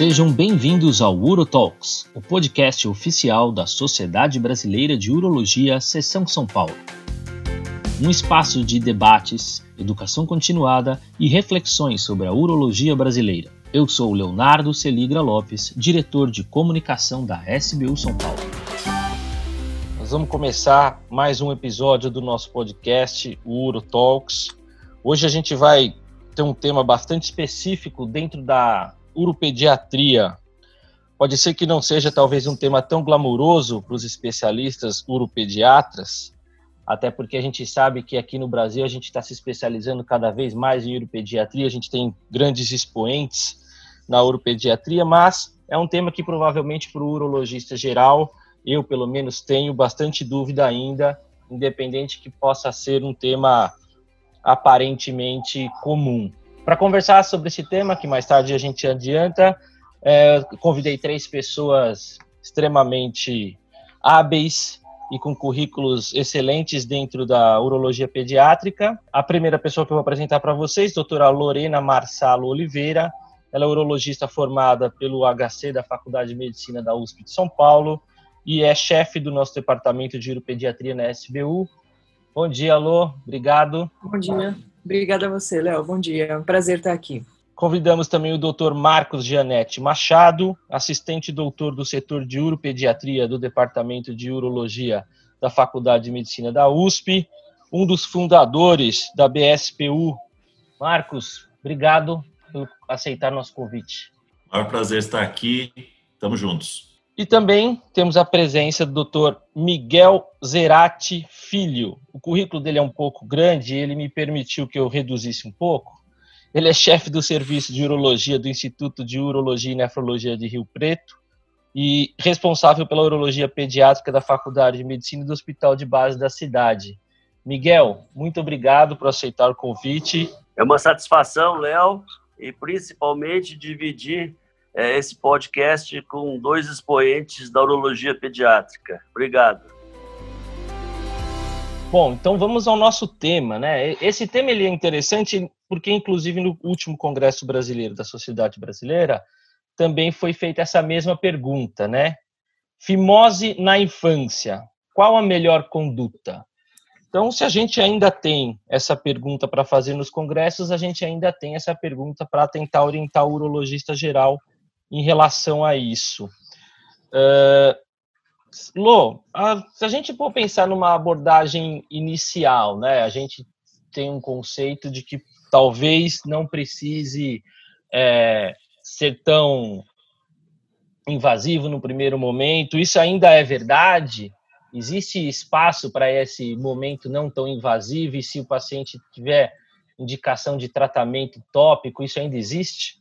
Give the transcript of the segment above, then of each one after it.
Sejam bem-vindos ao UroTalks, o podcast oficial da Sociedade Brasileira de Urologia, Seção São Paulo. Um espaço de debates, educação continuada e reflexões sobre a urologia brasileira. Eu sou Leonardo Celigra Lopes, diretor de comunicação da SBU São Paulo. Nós vamos começar mais um episódio do nosso podcast, o UroTalks. Hoje a gente vai ter um tema bastante específico dentro da uropediatria. Pode ser que não seja talvez um tema tão glamuroso para os especialistas uropediatras, até porque a gente sabe que aqui no Brasil a gente está se especializando cada vez mais em uropediatria, a gente tem grandes expoentes na uropediatria, mas é um tema que provavelmente para o urologista geral, eu pelo menos tenho bastante dúvida ainda, independente que possa ser um tema aparentemente comum. Para conversar sobre esse tema, que mais tarde a gente adianta, é, convidei três pessoas extremamente hábeis e com currículos excelentes dentro da urologia pediátrica. A primeira pessoa que eu vou apresentar para vocês, doutora Lorena Marçalo Oliveira. Ela é urologista formada pelo HC da Faculdade de Medicina da USP de São Paulo e é chefe do nosso departamento de uropediatria na SBU. Bom dia, Alô. Obrigado. Bom dia. Obrigada a você, Léo. Bom dia. É um prazer estar aqui. Convidamos também o Dr. Marcos Gianetti Machado, assistente doutor do setor de uropediatria do Departamento de Urologia da Faculdade de Medicina da USP, um dos fundadores da BSPU. Marcos, obrigado por aceitar nosso convite. É um prazer estar aqui. Estamos juntos. E também temos a presença do Dr. Miguel Zerati Filho. O currículo dele é um pouco grande, ele me permitiu que eu reduzisse um pouco. Ele é chefe do serviço de urologia do Instituto de Urologia e Nefrologia de Rio Preto e responsável pela urologia pediátrica da Faculdade de Medicina do Hospital de Base da cidade. Miguel, muito obrigado por aceitar o convite. É uma satisfação, Léo, e principalmente dividir é, esse podcast com dois expoentes da urologia pediátrica. Obrigado. Bom, então vamos ao nosso tema, né? Esse tema ele é interessante porque, inclusive, no último Congresso Brasileiro da Sociedade Brasileira, também foi feita essa mesma pergunta, né? Fimose na infância, qual a melhor conduta? Então, se a gente ainda tem essa pergunta para fazer nos congressos, a gente ainda tem essa pergunta para tentar orientar o urologista geral em relação a isso. Uh, Lô, se a gente for pensar numa abordagem inicial, né, a gente tem um conceito de que talvez não precise é, ser tão invasivo no primeiro momento. Isso ainda é verdade? Existe espaço para esse momento não tão invasivo? E se o paciente tiver indicação de tratamento tópico, isso ainda existe?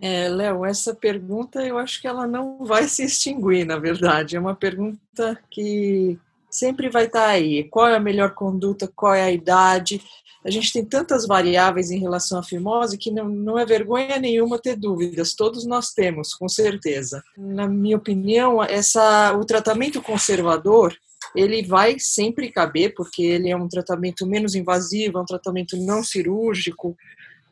É, Léo, essa pergunta eu acho que ela não vai se extinguir, na verdade. É uma pergunta que sempre vai estar aí. Qual é a melhor conduta? Qual é a idade? A gente tem tantas variáveis em relação à fimose que não, não é vergonha nenhuma ter dúvidas. Todos nós temos, com certeza. Na minha opinião, essa, o tratamento conservador ele vai sempre caber, porque ele é um tratamento menos invasivo, é um tratamento não cirúrgico,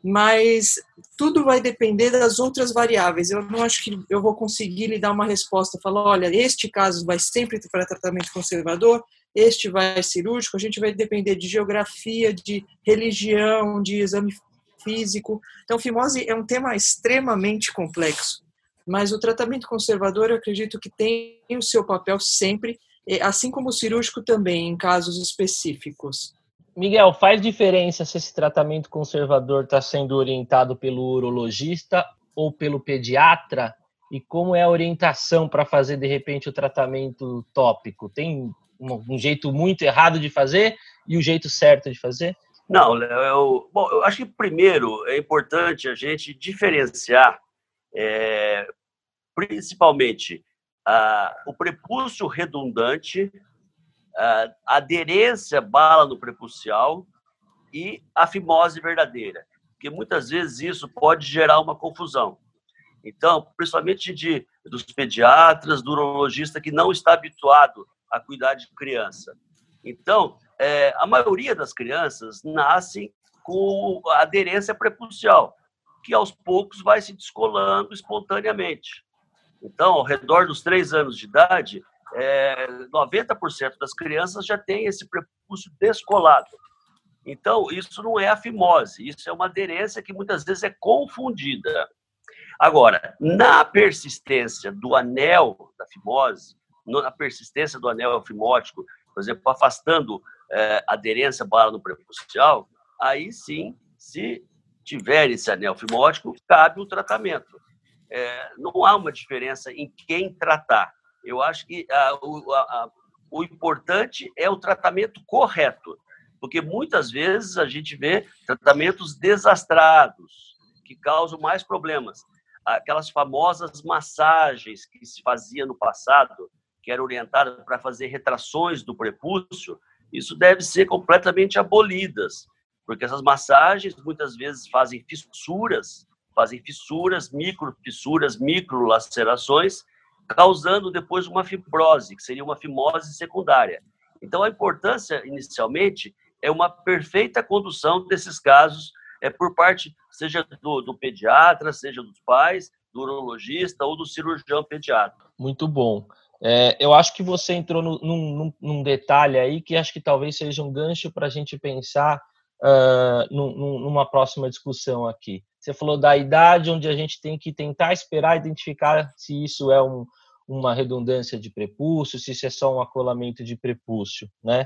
mas tudo vai depender das outras variáveis. Eu não acho que eu vou conseguir lhe dar uma resposta, falar, olha, este caso vai sempre para tratamento conservador, este vai cirúrgico, a gente vai depender de geografia, de religião, de exame físico. Então, fimose é um tema extremamente complexo, mas o tratamento conservador eu acredito que tem o seu papel sempre, assim como o cirúrgico também, em casos específicos. Miguel, faz diferença se esse tratamento conservador está sendo orientado pelo urologista ou pelo pediatra? E como é a orientação para fazer, de repente, o tratamento tópico? Tem um, jeito muito errado de fazer e o um jeito certo de fazer? Não, Léo, eu, bom, eu acho que primeiro é importante a gente diferenciar, é, principalmente, ah, o prepúcio redundante uh, aderência bala no prepucial e a fimose verdadeira, porque muitas vezes isso pode gerar uma confusão. Então, principalmente de, dos pediatras, do urologista que não está habituado a cuidar de criança. Então, é, a maioria das crianças nascem com aderência prepucial, que aos poucos vai se descolando espontaneamente. Então, ao redor dos três anos de idade, é, 90% das crianças já tem esse prepúcio descolado. Então, isso não é a fimose, isso é uma aderência que muitas vezes é confundida. Agora, na persistência do anel da fimose, na persistência do anel fimótico, por exemplo, afastando é, aderência bala no prepúcio, aí sim, se tiver esse anel fimótico, cabe o tratamento. É, não há uma diferença em quem tratar. Eu acho que a, o, a, o importante é o tratamento correto, porque muitas vezes a gente vê tratamentos desastrados, que causam mais problemas. Aquelas famosas massagens que se fazia no passado, que eram orientadas para fazer retrações do prepúcio, isso deve ser completamente abolidas, porque essas massagens muitas vezes fazem fissuras, fazem fissuras, micro fissuras, micro lacerações, causando depois uma fibrose, que seria uma fimose secundária. Então, a importância, inicialmente, é uma perfeita condução desses casos é por parte, seja do, do pediatra, seja dos pais, do urologista ou do cirurgião pediatra. Muito bom. É, eu acho que você entrou no, num, num, detalhe aí que acho que talvez seja um gancho para a gente pensar uh, num, numa próxima discussão aqui. Você falou da idade onde a gente tem que tentar esperar identificar se isso é um, uma redundância de prepúcio, se isso é só um acolamento de prepúcio, né?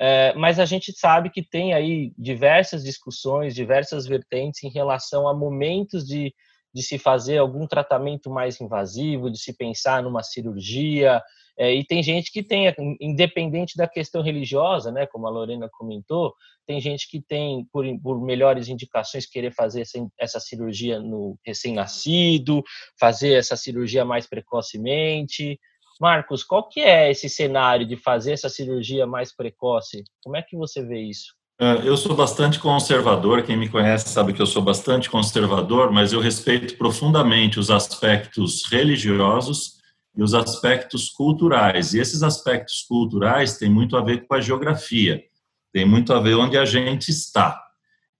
É, mas a gente sabe que tem aí diversas discussões, diversas vertentes em relação a momentos de, de se fazer algum tratamento mais invasivo, de se pensar numa cirurgia, é, e tem gente que tem, independente da questão religiosa, né, como a Lorena comentou, tem gente que tem, por, por melhores indicações, querer fazer essa, essa cirurgia no recém-nascido, fazer essa cirurgia mais precocemente. Marcos, qual que é esse cenário de fazer essa cirurgia mais precoce? Como é que você vê isso? É, eu sou bastante conservador, quem me conhece sabe que eu sou bastante conservador, mas eu respeito profundamente os aspectos religiosos e os aspectos culturais. E esses aspectos culturais têm muito a ver com a geografia, tem muito a ver onde a gente está.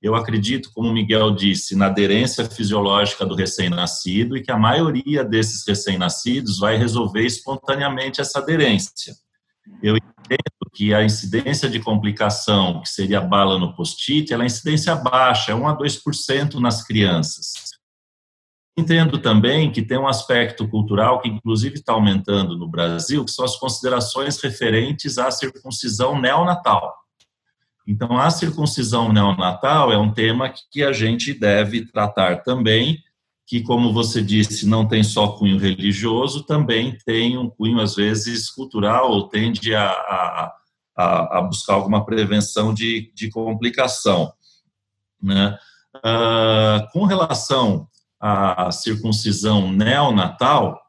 Eu acredito, como o Miguel disse, na aderência fisiológica do recém-nascido e que a maioria desses recém-nascidos vai resolver espontaneamente essa aderência. Eu entendo que a incidência de complicação, que seria bala no post-it, ela é incidência baixa, é 1 a 2% nas crianças. Entendo também que tem um aspecto cultural que, inclusive, está aumentando no Brasil, que são as considerações referentes à circuncisão neonatal. Então, a circuncisão neonatal é um tema que a gente deve tratar também, que, como você disse, não tem só cunho religioso, também tem um cunho, às vezes, cultural, ou tende a, a, a buscar alguma prevenção de, de complicação. Né? Uh, com relação a circuncisão neonatal,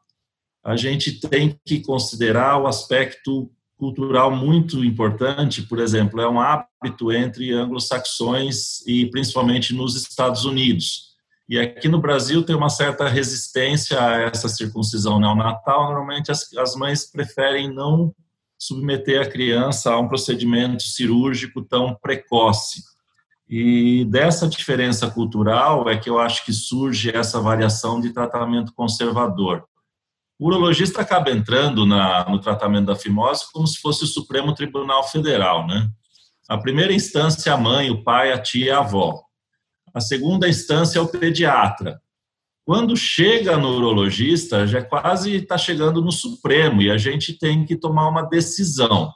a gente tem que considerar o aspecto cultural muito importante, por exemplo, é um hábito entre anglo-saxões e principalmente nos Estados Unidos. E aqui no Brasil tem uma certa resistência a essa circuncisão neonatal. Normalmente as, as mães preferem não submeter a criança a um procedimento cirúrgico tão precoce. E dessa diferença cultural é que eu acho que surge essa variação de tratamento conservador. O urologista acaba entrando na, no tratamento da fimose como se fosse o Supremo Tribunal Federal, né? A primeira instância a mãe, o pai, a tia e a avó. A segunda instância é o pediatra. Quando chega no urologista, já quase está chegando no Supremo e a gente tem que tomar uma decisão.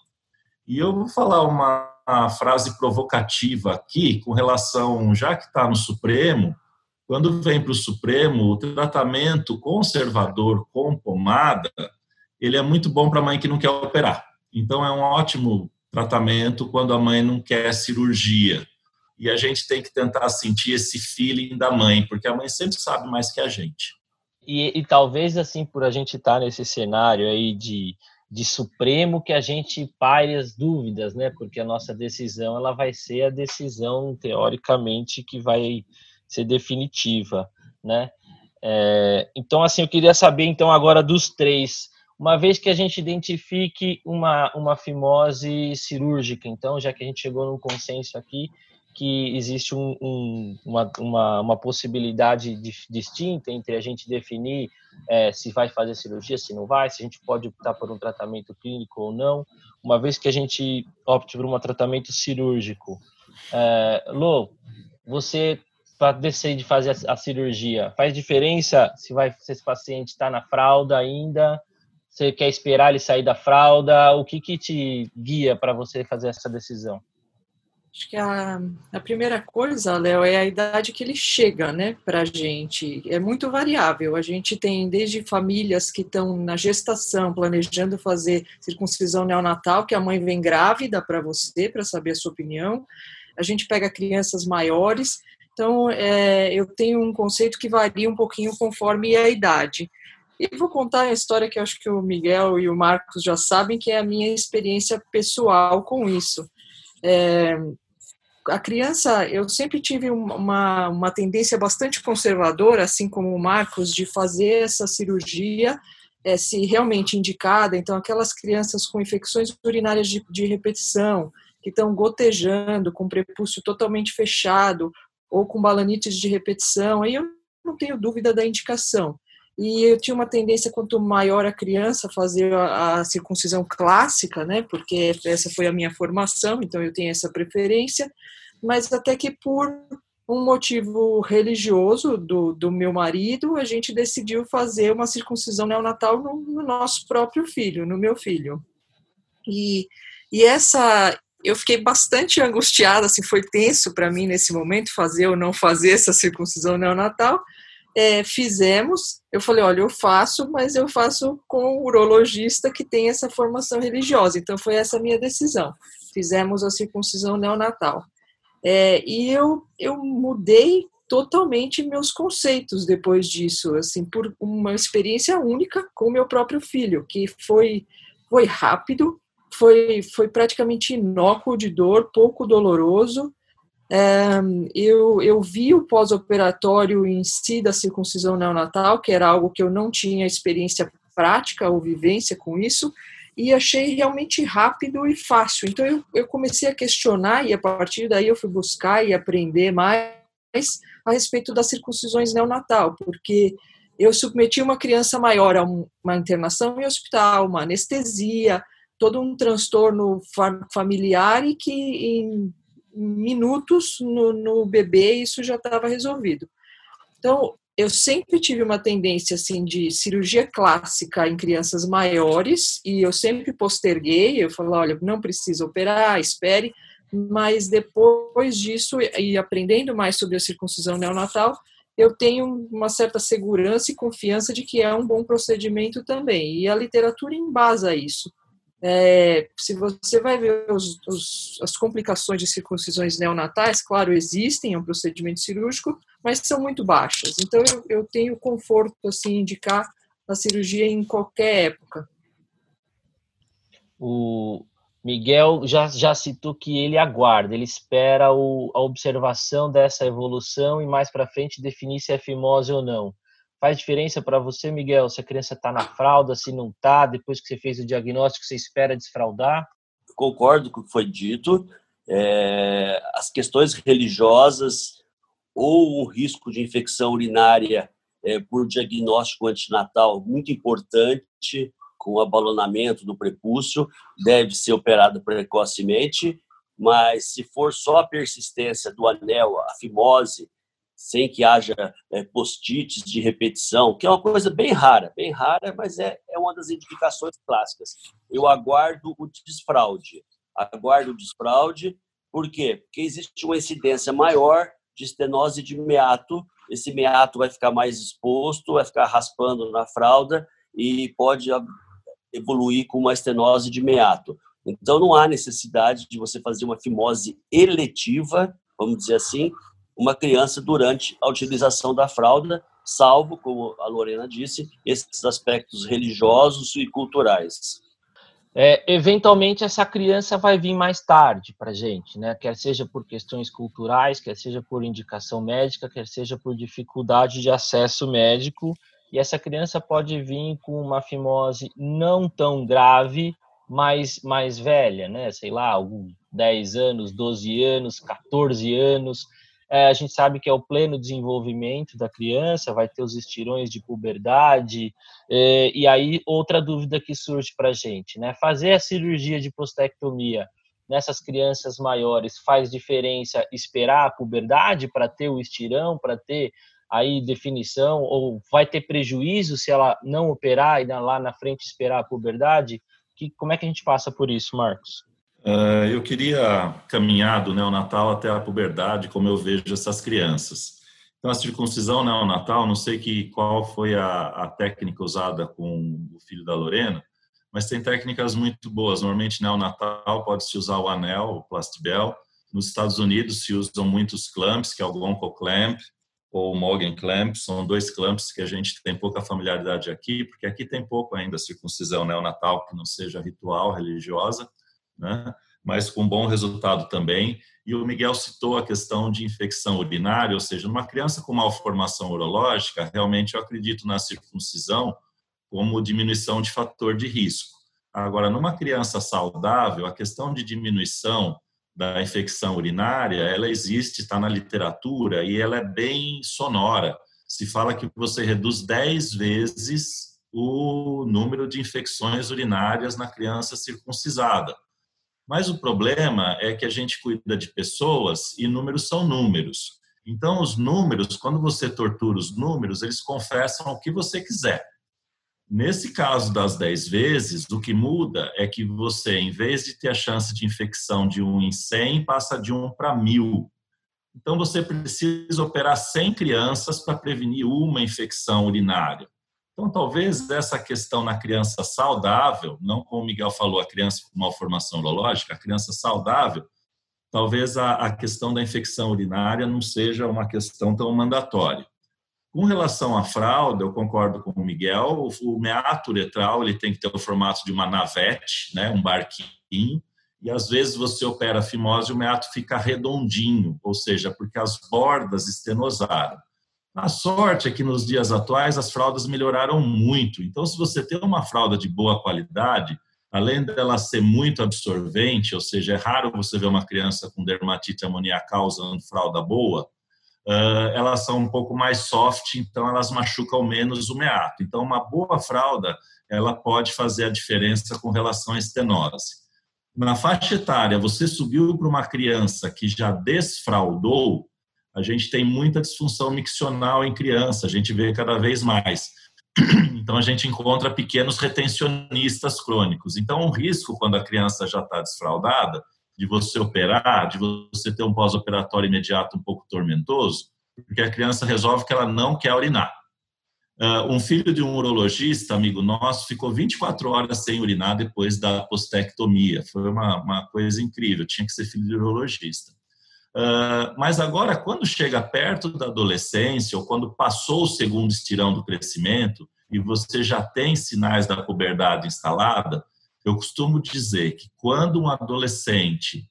E eu vou falar uma uma frase provocativa aqui com relação, já que está no Supremo, quando vem para o Supremo, o tratamento conservador com pomada, ele é muito bom para a mãe que não quer operar. Então, é um ótimo tratamento quando a mãe não quer cirurgia. E a gente tem que tentar sentir esse feeling da mãe, porque a mãe sempre sabe mais que a gente. E, e talvez, assim, por a gente estar tá nesse cenário aí de de Supremo que a gente pare as dúvidas, né? Porque a nossa decisão ela vai ser a decisão teoricamente que vai ser definitiva, né? É, então, assim, eu queria saber então agora dos três, uma vez que a gente identifique uma uma fimose cirúrgica, então já que a gente chegou num consenso aqui que existe um, um, uma, uma, uma, possibilidade distinta entre a gente definir é, se vai fazer cirurgia, se não vai, se a gente pode optar por um tratamento clínico ou não, uma vez que a gente opte por um tratamento cirúrgico. É, Lô, você decidir fazer a, a, cirurgia, faz diferença se vai se esse paciente está na fralda ainda, você quer esperar ele sair da fralda, o que que te guia para você fazer essa decisão? Acho que a, a primeira coisa, Léo, é a idade que ele chega, né, para a gente. É muito variável. A gente tem desde famílias que estão na gestação, planejando fazer circuncisão neonatal, que a mãe vem grávida para você, para saber a sua opinião. A gente pega crianças maiores. Então, é, eu tenho um conceito que varia um pouquinho conforme a idade. E vou contar a história que acho que o Miguel e o Marcos já sabem, que é a minha experiência pessoal com isso. É, a criança, eu sempre tive uma, uma tendência bastante conservadora, assim como o Marcos, de fazer essa cirurgia é, se realmente indicada. Então, aquelas crianças com infecções urinárias de, de repetição, que estão gotejando, com prepúcio totalmente fechado, ou com balanites de repetição, aí eu não tenho dúvida da indicação. E eu tinha uma tendência, quanto maior a criança, fazer a, a circuncisão clássica, né? Porque essa foi a minha formação, então eu tenho essa preferência mas até que por um motivo religioso do, do meu marido, a gente decidiu fazer uma circuncisão neonatal no, no nosso próprio filho, no meu filho. E, e essa, eu fiquei bastante angustiada, assim, foi tenso para mim nesse momento fazer ou não fazer essa circuncisão neonatal. É, fizemos, eu falei, olha, eu faço, mas eu faço com o urologista que tem essa formação religiosa. Então foi essa a minha decisão. Fizemos a circuncisão neonatal. É, e eu, eu mudei totalmente meus conceitos depois disso, assim, por uma experiência única com meu próprio filho, que foi, foi rápido, foi, foi praticamente inócuo de dor, pouco doloroso. Eu, eu vi o pós-operatório em si da circuncisão neonatal, que era algo que eu não tinha experiência prática ou vivência com isso, e achei realmente rápido e fácil. Então eu, eu comecei a questionar e a partir daí eu fui buscar e aprender mais a respeito das circuncisões neonatal, porque eu submeti uma criança maior a uma internação em hospital, uma anestesia, todo um transtorno familiar e que em minutos no, no bebê isso já estava resolvido. Então, eu sempre tive uma tendência assim de cirurgia clássica em crianças maiores e eu sempre posterguei, eu falei, olha, não precisa operar, espere, mas depois disso e aprendendo mais sobre a circuncisão neonatal, eu tenho uma certa segurança e confiança de que é um bom procedimento também. E a literatura embasa isso. É, se você vai ver os, os, as complicações de circuncisões neonatais, claro, existem, é um procedimento cirúrgico, mas são muito baixas. Então, eu, eu tenho conforto, assim, indicar a cirurgia em qualquer época. O Miguel já, já citou que ele aguarda, ele espera o, a observação dessa evolução e mais para frente definir se é fimose ou não. Faz diferença para você, Miguel, se a criança está na fralda, se não está, depois que você fez o diagnóstico, você espera desfraldar? Concordo com o que foi dito. É, as questões religiosas ou o risco de infecção urinária é, por diagnóstico antinatal muito importante, com abalonamento do prepúcio, deve ser operado precocemente, mas se for só a persistência do anel, a fimose, sem que haja é, post-its de repetição, que é uma coisa bem rara, bem rara, mas é, é uma das indicações clássicas. Eu aguardo o desfraude. Aguardo o desfraude, por quê? Porque existe uma incidência maior de estenose de meato, esse meato vai ficar mais exposto, vai ficar raspando na fralda e pode evoluir com uma estenose de meato. Então, não há necessidade de você fazer uma fimose eletiva, vamos dizer assim, uma criança durante a utilização da fralda, salvo, como a Lorena disse, esses aspectos religiosos e culturais. É, eventualmente essa criança vai vir mais tarde para gente, né? Quer seja por questões culturais, quer seja por indicação médica, quer seja por dificuldade de acesso médico. E essa criança pode vir com uma fimose não tão grave, mais, mais velha, né? Sei lá, alguns 10 anos, 12 anos, 14 anos. É, a gente sabe que é o pleno desenvolvimento da criança, vai ter os estirões de puberdade. É, e aí, outra dúvida que surge para a gente, né? Fazer a cirurgia de prostectomia nessas crianças maiores faz diferença esperar a puberdade para ter o estirão, para ter aí definição, ou vai ter prejuízo se ela não operar e lá na frente esperar a puberdade? Que, como é que a gente passa por isso, Marcos? Uh, eu queria caminhar do neonatal até a puberdade, como eu vejo essas crianças. Então, a circuncisão neonatal, não sei que, qual foi a, a técnica usada com o filho da Lorena, mas tem técnicas muito boas. Normalmente, neonatal pode-se usar o anel, o plastibel. Nos Estados Unidos se usam muitos clamps, que é o Gonco Clamp ou o Morgan Clamp. São dois clamps que a gente tem pouca familiaridade aqui, porque aqui tem pouco ainda circuncisão neonatal que não seja ritual, religiosa, né? mas com bom resultado também. E o Miguel citou a questão de infecção urinária, ou seja, numa criança com malformação urológica, realmente eu acredito na circuncisão como diminuição de fator de risco. Agora, numa criança saudável, a questão de diminuição da infecção urinária, ela existe, está na literatura e ela é bem sonora. Se fala que você reduz 10 vezes o número de infecções urinárias na criança circuncisada. Mas o problema é que a gente cuida de pessoas e números são números. Então, os números, quando você tortura os números, eles confessam o que você quiser. Nesse caso das 10 vezes, o que muda é que você, em vez de ter a chance de infecção de 1 em 100, passa de 1 para 1000. Então, você precisa operar 100 crianças para prevenir uma infecção urinária. Então, talvez essa questão na criança saudável, não como o Miguel falou, a criança com malformação urológica, a criança saudável, talvez a, a questão da infecção urinária não seja uma questão tão mandatória. Com relação à fralda, eu concordo com o Miguel, o meato uretral ele tem que ter o formato de uma navete, né, um barquinho, e às vezes você opera a fimose e o meato fica redondinho, ou seja, porque as bordas estenosaram. A sorte é que nos dias atuais as fraldas melhoraram muito. Então, se você tem uma fralda de boa qualidade, além dela ser muito absorvente, ou seja, é raro você ver uma criança com dermatite amoniacal usando fralda boa, elas são um pouco mais soft, então elas machucam menos o meato. Então, uma boa fralda, ela pode fazer a diferença com relação à estenose. Na faixa etária, você subiu para uma criança que já desfraudou, a gente tem muita disfunção miccional em criança, a gente vê cada vez mais. Então, a gente encontra pequenos retencionistas crônicos. Então, o risco, quando a criança já está desfraudada, de você operar, de você ter um pós-operatório imediato um pouco tormentoso, porque a criança resolve que ela não quer urinar. Uh, um filho de um urologista, amigo nosso, ficou 24 horas sem urinar depois da postectomia. Foi uma, uma coisa incrível, tinha que ser filho de urologista. Uh, mas agora, quando chega perto da adolescência, ou quando passou o segundo estirão do crescimento, e você já tem sinais da puberdade instalada, eu costumo dizer que quando um adolescente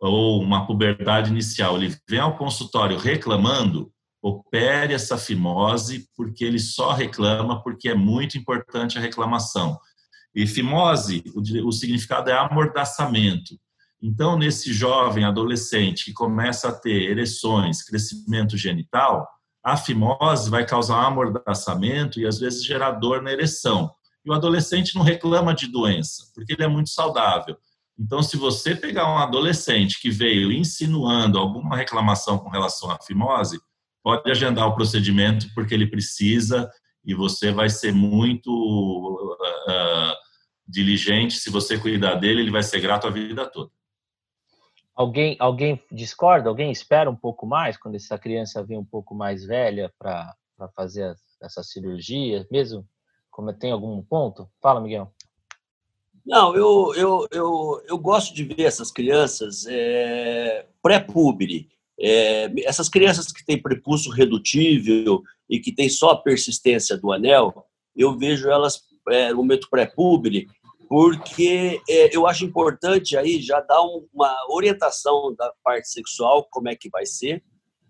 ou uma puberdade inicial ele vem ao consultório reclamando, opere essa fimose, porque ele só reclama porque é muito importante a reclamação. E fimose, o significado é amordaçamento. Então, nesse jovem adolescente que começa a ter ereções, crescimento genital, a fimose vai causar amordaçamento e às vezes gerar dor na ereção. E o adolescente não reclama de doença, porque ele é muito saudável. Então, se você pegar um adolescente que veio insinuando alguma reclamação com relação à fimose, pode agendar o procedimento porque ele precisa e você vai ser muito uh, diligente. Se você cuidar dele, ele vai ser grato a vida toda. Alguém, alguém discorda? Alguém espera um pouco mais quando essa criança vem um pouco mais velha para fazer essa cirurgia, mesmo como tem algum ponto? Fala, Miguel. Não, eu, eu, eu, eu gosto de ver essas crianças é, pré-púbere. É, essas crianças que têm prepulso redutível e que têm só a persistência do anel, eu vejo elas é, no momento pré-púbere, porque é, eu acho importante aí já dar um, uma orientação da parte sexual, como é que vai ser,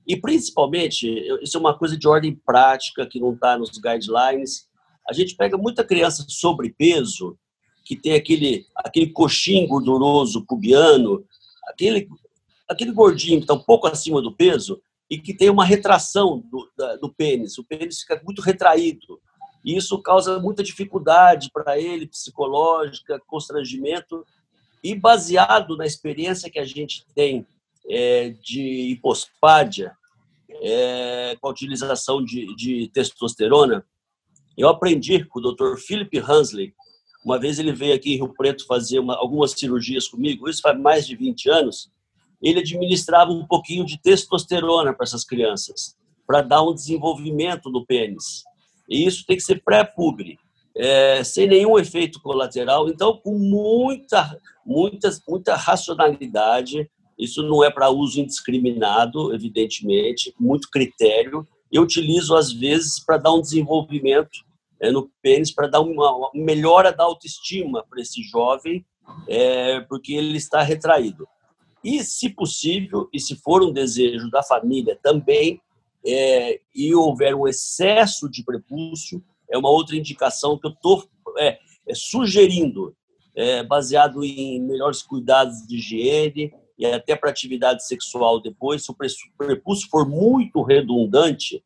e principalmente, isso é uma coisa de ordem prática que não está nos guidelines, a gente pega muita criança sobrepeso que tem aquele, aquele coxinho gorduroso pubiano, aquele, aquele gordinho que está um pouco acima do peso e que tem uma retração do, da, do pênis. O pênis fica muito retraído. E isso causa muita dificuldade para ele, psicológica, constrangimento. E baseado na experiência que a gente tem é, de hipospádia, é, com a utilização de, de, testosterona, eu aprendi com o Dr. Philip Hansley. Uma vez ele veio aqui em Rio Preto fazer uma, algumas cirurgias comigo, isso faz mais de 20 anos. Ele administrava um pouquinho de testosterona para essas crianças, para dar um desenvolvimento no pênis. E isso tem que ser pré-pubri, é, sem nenhum efeito colateral. Então, com muita, muita, muita racionalidade, isso não é para uso indiscriminado, evidentemente, muito critério. Eu utilizo, às vezes, para dar um desenvolvimento é, no pênis, para dar uma, uma, melhora da autoestima para esse jovem, é, porque ele está retraído. E, se possível, e se for um desejo da família também, é, e houver um excesso de prepúcio, é uma outra indicação que eu estou é, é, sugerindo, é, baseado em melhores cuidados de higiene, e até para atividade sexual depois, se o prepúcio for muito redundante,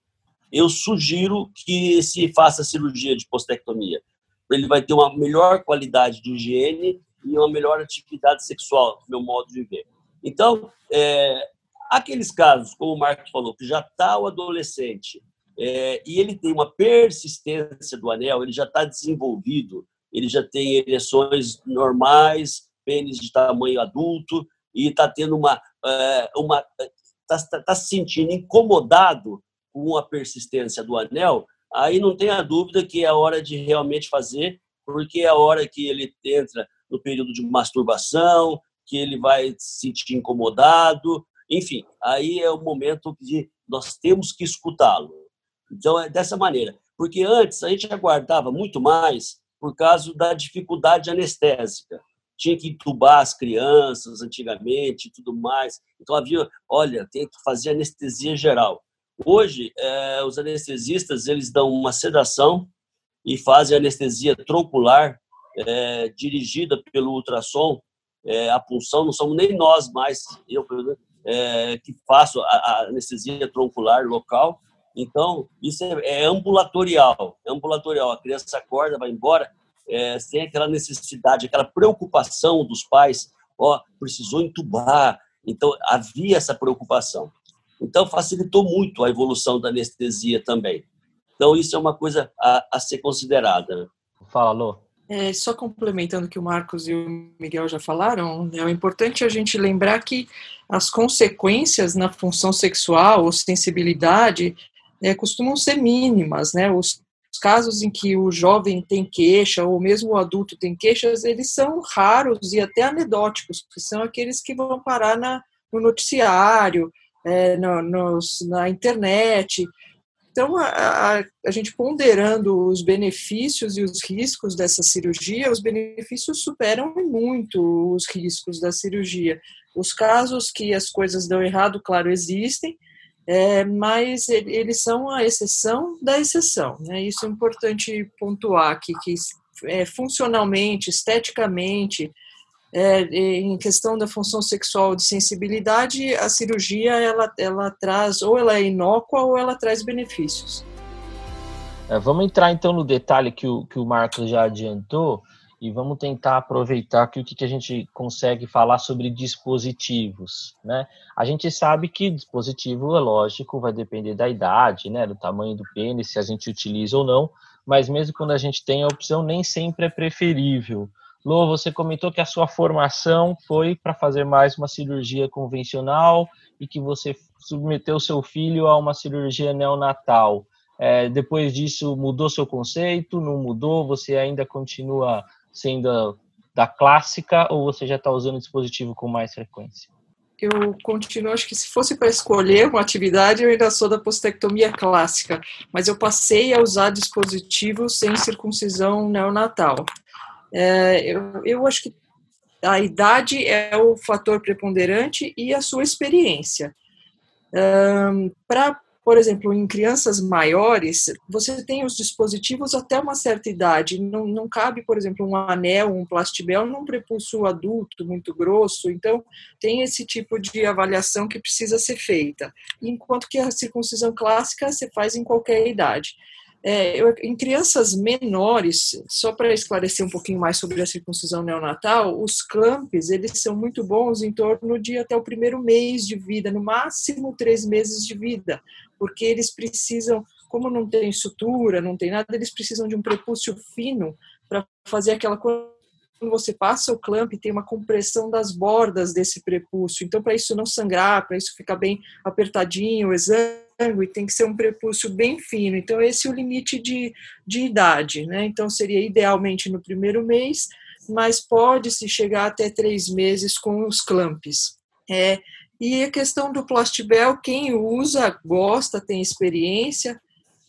eu sugiro que se faça cirurgia de postectomia. Ele vai ter uma melhor qualidade de higiene e uma melhor atividade sexual, no meu modo de ver. Então, é, aqueles casos, como o Marcos falou, que já está o adolescente é, e ele tem uma persistência do anel, ele já está desenvolvido, ele já tem ereções normais, pênis de tamanho adulto, e está tendo uma é, uma está tá se sentindo incomodado com a persistência do anel, aí não tenha dúvida que é a hora de realmente fazer, porque é a hora que ele entra no período de masturbação, que ele vai se sentir incomodado, enfim, aí é o momento de nós temos que escutá-lo. Então é dessa maneira, porque antes a gente aguardava muito mais por causa da dificuldade anestésica tinha que entubar as crianças antigamente e tudo mais. Então havia, olha, tem que fazer anestesia geral. Hoje, é, os anestesistas eles dão uma sedação e fazem anestesia troncular é, dirigida pelo ultrassom. É, a punção não somos nem nós mais, eu é, que faço a, anestesia troncular local. Então, isso é, é ambulatorial, é ambulatorial. A criança acorda, vai embora, é, sem aquela necessidade, aquela preocupação dos pais, ó, precisou entubar. Então, havia essa preocupação. Então, facilitou muito a evolução da anestesia também. Então, isso é uma coisa a, a ser considerada. Fala, Lô. É, só complementando o que o Marcos e o Miguel já falaram, é importante a gente lembrar que as consequências na função sexual ou sensibilidade é, costumam ser mínimas, né? Os casos em que o jovem tem queixa, ou mesmo o adulto tem queixas, eles são raros e até anedóticos, que são aqueles que vão parar na, no noticiário, é, no, nos, na internet. Então, a, a, a, gente ponderando os benefícios e os riscos dessa cirurgia, os benefícios superam muito os riscos da cirurgia. Os casos que as coisas dão errado, claro, existem, é, mas eles são a exceção da exceção. Né? Isso é importante pontuar aqui, que é, funcionalmente, esteticamente, é, em questão da função sexual de sensibilidade, a cirurgia ela, ela traz, ou ela é inócua ou ela traz benefícios. É, vamos entrar então no detalhe que o, que o Marcos já adiantou, e vamos tentar aproveitar que o que a gente consegue falar sobre dispositivos, né? A gente sabe que dispositivo, é lógico, vai depender da idade, né, do tamanho do pênis, se a gente utiliza ou não, mas mesmo quando a gente tem a opção, nem sempre é preferível. Lô, você comentou que a sua formação foi para fazer mais uma cirurgia convencional e que você submeteu seu filho a uma cirurgia neonatal. É, depois disso, mudou seu conceito? Não mudou? Você ainda continua sendo da clássica ou você já está usando o dispositivo com mais frequência? Eu continuo, acho que se fosse para escolher uma atividade, eu ainda sou da postectomia clássica, mas eu passei a usar dispositivos sem circuncisão neonatal. É, eu, eu acho que a idade é o fator preponderante e a sua experiência. Para por exemplo, em crianças maiores, você tem os dispositivos até uma certa idade. Não, não cabe, por exemplo, um anel, um plastibel num prepulso adulto muito grosso. Então, tem esse tipo de avaliação que precisa ser feita. Enquanto que a circuncisão clássica você faz em qualquer idade. É, eu, em crianças menores, só para esclarecer um pouquinho mais sobre a circuncisão neonatal, os clamps eles são muito bons em torno de até o primeiro mês de vida, no máximo três meses de vida, porque eles precisam, como não tem sutura, não tem nada, eles precisam de um prepúcio fino para fazer aquela quando você passa o clamp, tem uma compressão das bordas desse prepúcio. Então, para isso não sangrar, para isso ficar bem apertadinho, o exame tem que ser um prepúcio bem fino. Então, esse é o limite de, de idade, né? Então, seria idealmente no primeiro mês, mas pode-se chegar até três meses com os clamps. É, e a questão do plastibel, quem usa, gosta, tem experiência,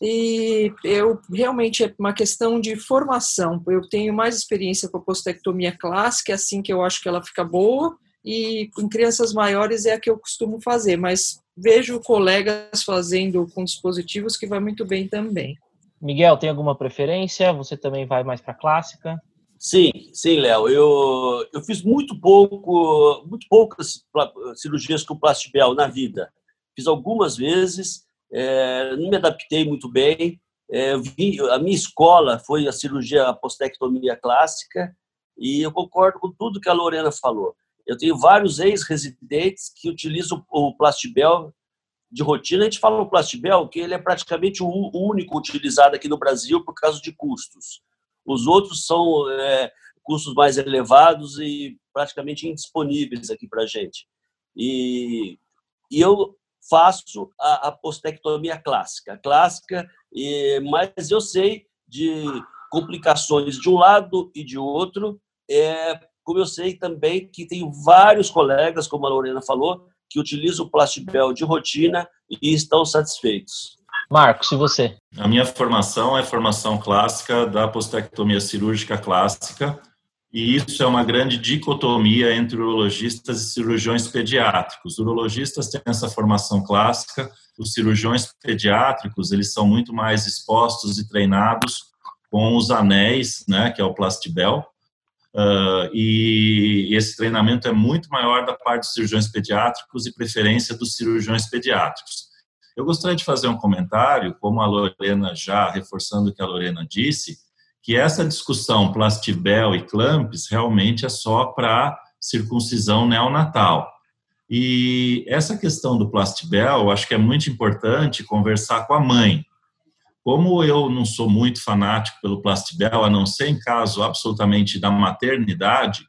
e eu realmente é uma questão de formação. Eu tenho mais experiência com a postectomia clássica, é assim que eu acho que ela fica boa, e em crianças maiores é a que eu costumo fazer, mas vejo colegas fazendo com dispositivos que vai muito bem também. Miguel, tem alguma preferência? Você também vai mais para clássica? Sim, sim, Léo. Eu, eu fiz muito pouco, muito poucas cirurgias com plastibel na vida. Fiz algumas vezes, é, não me adaptei muito bem. É, vi, a minha escola foi a cirurgia a postectomia clássica e eu concordo com tudo que a Lorena falou. Eu tenho vários ex-residentes que utilizam o plastibel de rotina. A gente fala o plastibel que ele é praticamente o único utilizado aqui no Brasil por causa de custos. Os outros são é, custos mais elevados e praticamente indisponíveis aqui para a gente. E, e eu faço a, a postectomia clássica, clássica, e, mas eu sei de complicações de um lado e de outro, é, como eu sei também que tem vários colegas, como a Lorena falou, que utilizam o plastibel de rotina e estão satisfeitos. Marcos, e você? A minha formação é formação clássica da postectomia cirúrgica clássica, e isso é uma grande dicotomia entre urologistas e cirurgiões pediátricos. Os urologistas têm essa formação clássica, os cirurgiões pediátricos, eles são muito mais expostos e treinados com os anéis, né, que é o plastibel, uh, e esse treinamento é muito maior da parte dos cirurgiões pediátricos e preferência dos cirurgiões pediátricos. Eu gostaria de fazer um comentário, como a Lorena já, reforçando o que a Lorena disse, que essa discussão plastibel e clamps realmente é só para circuncisão neonatal. E essa questão do plastibel, eu acho que é muito importante conversar com a mãe. Como eu não sou muito fanático pelo plastibel, a não ser em caso absolutamente da maternidade,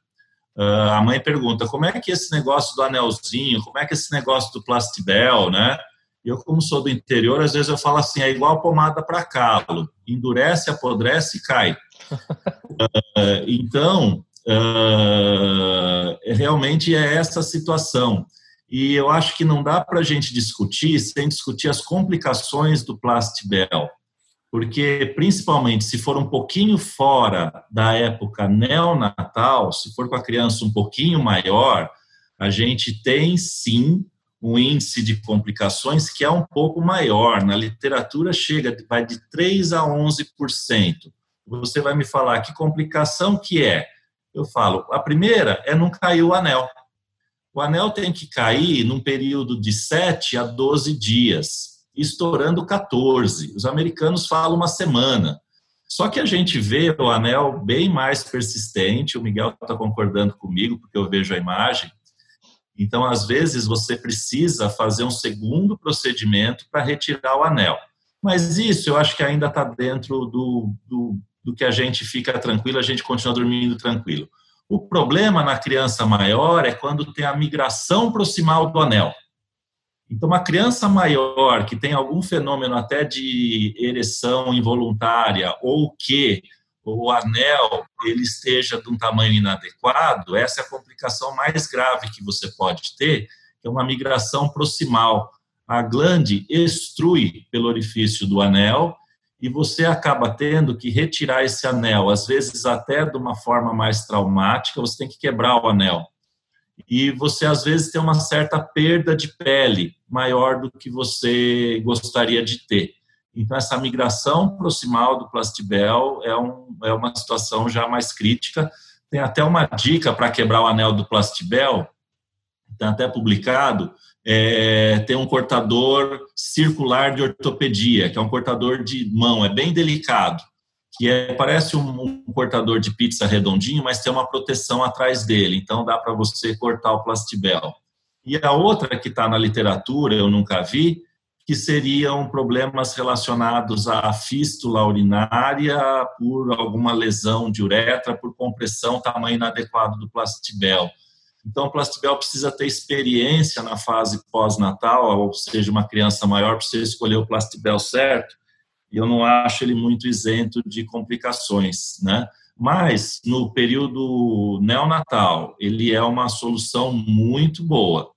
ah, a mãe pergunta como é que esse negócio do anelzinho, como é que esse negócio do plastibel, né? Eu, como sou do interior, às vezes eu falo assim, é igual pomada para calo, endurece, apodrece e cai. uh, então, uh, realmente é essa situação. E eu acho que não dá para a gente discutir sem discutir as complicações do plastibel, porque principalmente se for um pouquinho fora da época neonatal, se for com a criança um pouquinho maior, a gente tem sim um índice de complicações que é um pouco maior. Na literatura chega, vai de 3 a 11%. Você vai me falar que complicação que é? Eu falo, a primeira é não cair o anel. O anel tem que cair num período de 7 a 12 dias, estourando 14. Os americanos falam uma semana. Só que a gente vê o anel bem mais persistente, o Miguel está concordando comigo, porque eu vejo a imagem, então, às vezes, você precisa fazer um segundo procedimento para retirar o anel. Mas isso eu acho que ainda está dentro do, do, do, que a gente fica tranquilo, a gente continua dormindo tranquilo. O problema na criança maior é quando tem a migração proximal do anel. Então, uma criança maior que tem algum fenômeno até de ereção involuntária ou que o anel ele esteja de um tamanho inadequado, essa é a complicação mais grave que você pode ter, é uma migração proximal. A glande extrui pelo orifício do anel e você acaba tendo que retirar esse anel, às vezes até de uma forma mais traumática, você tem que quebrar o anel. E você às vezes tem uma certa perda de pele maior do que você gostaria de ter. Então, essa migração proximal do plastibel é, um, é uma situação já mais crítica. Tem até uma dica para quebrar o anel do plastibel, tem até publicado, é, tem um cortador circular de ortopedia, que é um cortador de mão, é bem delicado, que é, parece um, um cortador de pizza redondinho, mas tem uma proteção atrás dele, então dá para você cortar o plastibel. E a outra que está na literatura, eu nunca vi, que seriam problemas relacionados à fístula urinária por alguma lesão de uretra, por compressão, tamanho inadequado do plastibel. Então, o plastibel precisa ter experiência na fase pós-natal, ou seja, uma criança maior precisa escolher o plastibel certo, e eu não acho ele muito isento de complicações, né? Mas, no período neonatal, ele é uma solução muito boa.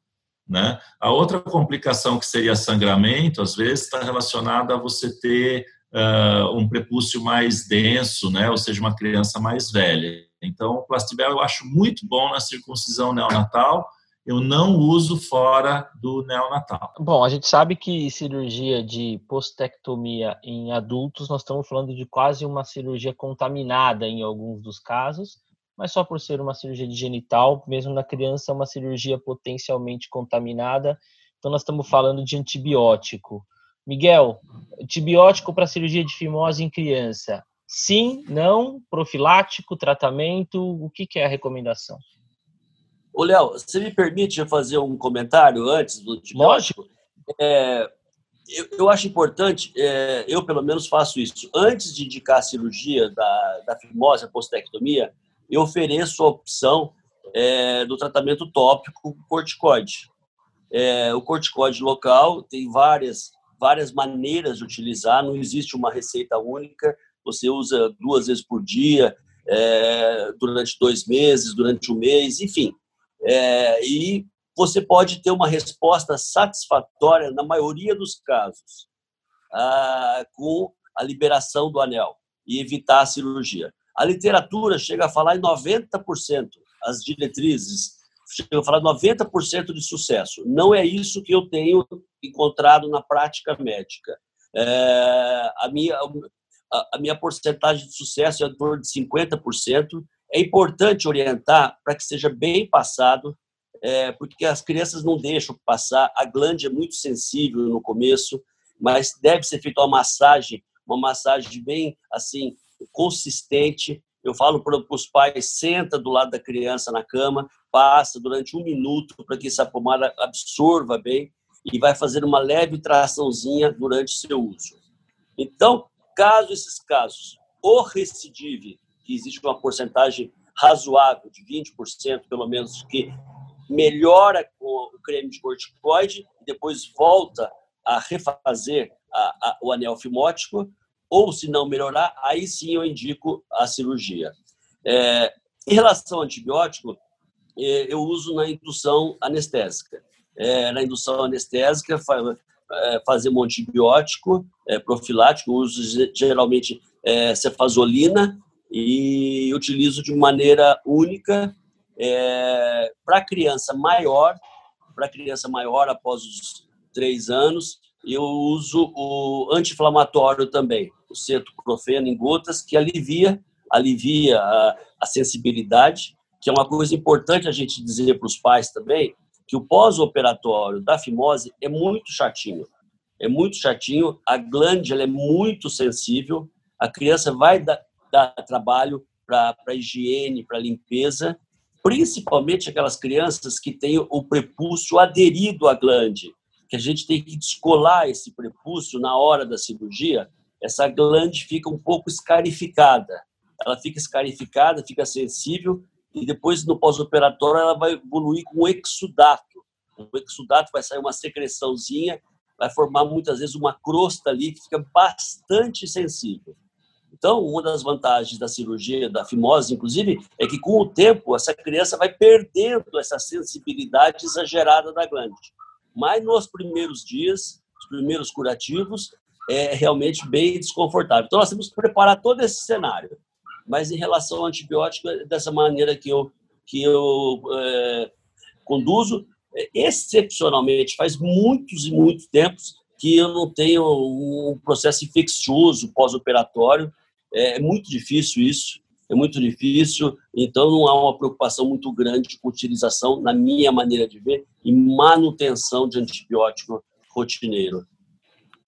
Né? A outra complicação que seria sangramento, às vezes, está relacionada a você ter uh, um prepúcio mais denso, né? ou seja, uma criança mais velha. Então, o plastibel eu acho muito bom na circuncisão neonatal, eu não uso fora do neonatal. Bom, a gente sabe que cirurgia de postectomia em adultos, nós estamos falando de quase uma cirurgia contaminada em alguns dos casos, mas só por ser uma cirurgia de genital, mesmo na criança, é uma cirurgia potencialmente contaminada. Então, nós estamos falando de antibiótico. Miguel, antibiótico para cirurgia de fimose em criança. Sim, não, profilático, tratamento, o que, que é a recomendação? Ô, Léo, você me permite fazer um comentário antes do antibiótico? Lógico. É, eu, eu, acho importante, é, eu pelo menos faço isso. Antes de indicar a cirurgia da, da fimose, a postectomia, eu ofereço a opção é, do tratamento tópico com corticoide. É, o corticoide local tem várias, várias maneiras de utilizar, não existe uma receita única, você usa duas vezes por dia, é, durante dois meses, durante um mês, enfim. É, e você pode ter uma resposta satisfatória na maioria dos casos ah, com a liberação do anel e evitar a cirurgia. A literatura chega a falar em 90%, as diretrizes chegam a falar 90% de sucesso. Não é isso que eu tenho encontrado na prática médica. É, a, minha, a, a minha porcentagem de sucesso é em torno de 50%. É importante orientar para que seja bem passado, é, porque as crianças não deixam passar. A glande é muito sensível no começo, mas deve ser feita uma massagem, uma massagem bem assim consistente. Eu falo para os pais: senta do lado da criança na cama, passa durante um minuto para que essa pomada absorva bem e vai fazer uma leve traçãozinha durante seu uso. Então, caso esses casos, o recidive, que existe uma porcentagem razoável de 20%, pelo menos, que melhora com o creme de corticoide e depois volta a refazer a, a, o anel fimótico, ou se não melhorar, aí sim eu indico a cirurgia. É, em relação ao antibiótico, é, eu uso na indução anestésica. É, na indução anestésica, é, fazer um antibiótico é, profilático, uso geralmente é, cefazolina e utilizo de maneira única é, para criança maior, para criança maior após os três anos, eu uso o anti-inflamatório também, o cetoprofeno em gotas, que alivia, alivia a, a sensibilidade, que é uma coisa importante a gente dizer para os pais também, que o pós-operatório da fimose é muito chatinho. É muito chatinho, a glande é muito sensível, a criança vai dar trabalho para higiene, para limpeza, principalmente aquelas crianças que têm o prepúcio aderido à glande, que a gente tem que descolar esse prepúcio na hora da cirurgia, essa glande fica um pouco escarificada. Ela fica escarificada, fica sensível, e depois no pós-operatório ela vai evoluir com exudato. O exudato vai sair uma secreçãozinha, vai formar muitas vezes uma crosta ali que fica bastante sensível. Então, uma das vantagens da cirurgia da fimose, inclusive, é que com o tempo essa criança vai perdendo essa sensibilidade exagerada da glande. Mas nos primeiros dias, os primeiros curativos, é realmente bem desconfortável. Então, nós temos que preparar todo esse cenário. Mas em relação ao antibiótico, é dessa maneira que eu, que eu é, conduzo. Excepcionalmente, faz muitos e muitos tempos que eu não tenho um processo infeccioso pós-operatório. É muito difícil isso, é muito difícil, então não há uma preocupação muito grande com utilização, na minha maneira de ver, e manutenção de antibiótico rotineiro.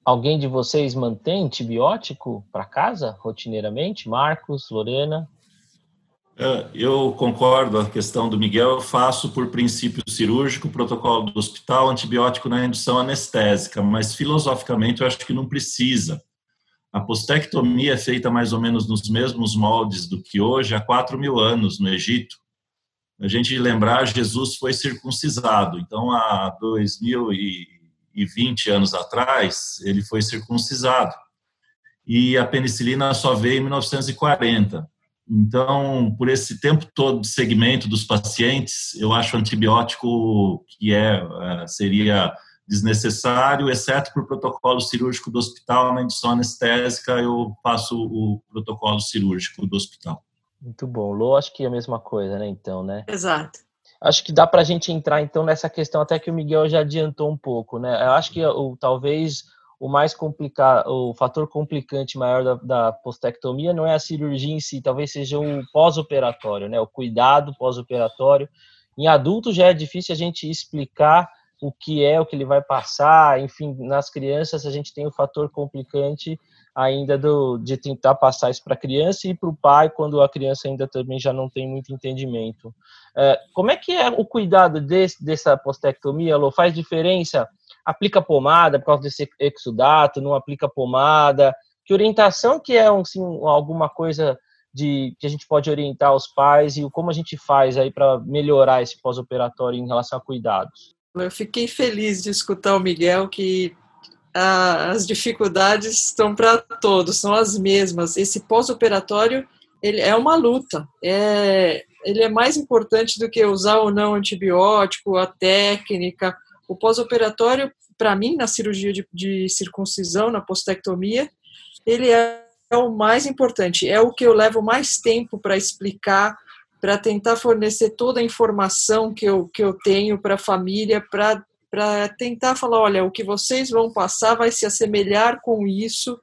Alguém de vocês mantém antibiótico para casa rotineiramente? Marcos, Lorena? É, eu concordo a questão do Miguel, eu faço por princípio cirúrgico, protocolo do hospital, antibiótico na indução anestésica, mas filosoficamente eu acho que não precisa. A postectomia é feita mais ou menos nos mesmos moldes do que hoje, há 4 mil anos no Egito. A gente lembrar, Jesus foi circuncisado, então há 2000 e e 20 anos atrás, ele foi circuncisado. E a penicilina só veio em 1940. Então, por esse tempo todo de segmento dos pacientes, eu acho antibiótico que é, é seria desnecessário, exceto por protocolo cirúrgico do hospital, na indução anestésica eu faço o protocolo cirúrgico do hospital. Muito bom. Lô, acho que é a mesma coisa, né, então, né? Exato acho que dá para a gente entrar então nessa questão até que o Miguel já adiantou um pouco, né? Eu acho que o, talvez o mais complicado, o fator complicante maior da, da postectomia não é a cirurgia em si, talvez seja o pós-operatório, né? O cuidado pós-operatório. Em adultos já é difícil a gente explicar o que é, o que ele vai passar, enfim, nas crianças a gente tem o fator complicante ainda do, de tentar passar isso para a criança e para o pai quando a criança ainda também já não tem muito entendimento. É, como é que é o cuidado desse, dessa postectomia, Lô? Faz diferença? Aplica pomada por causa desse exudato? Não aplica pomada? Que orientação que é assim, alguma coisa de que a gente pode orientar os pais e como a gente faz aí para melhorar esse pós-operatório em relação a cuidados? Eu fiquei feliz de escutar o Miguel que as dificuldades estão para todos, são as mesmas. Esse pós-operatório ele é uma luta. É, ele é mais importante do que usar ou não antibiótico, a técnica. O pós-operatório, para mim, na cirurgia de, de, circuncisão, na postectomia, ele é, o mais importante. É o que eu levo mais tempo para explicar, para tentar fornecer toda a informação que eu, que eu tenho para a família, para tentar falar, olha, o que vocês vão passar vai se assemelhar com isso.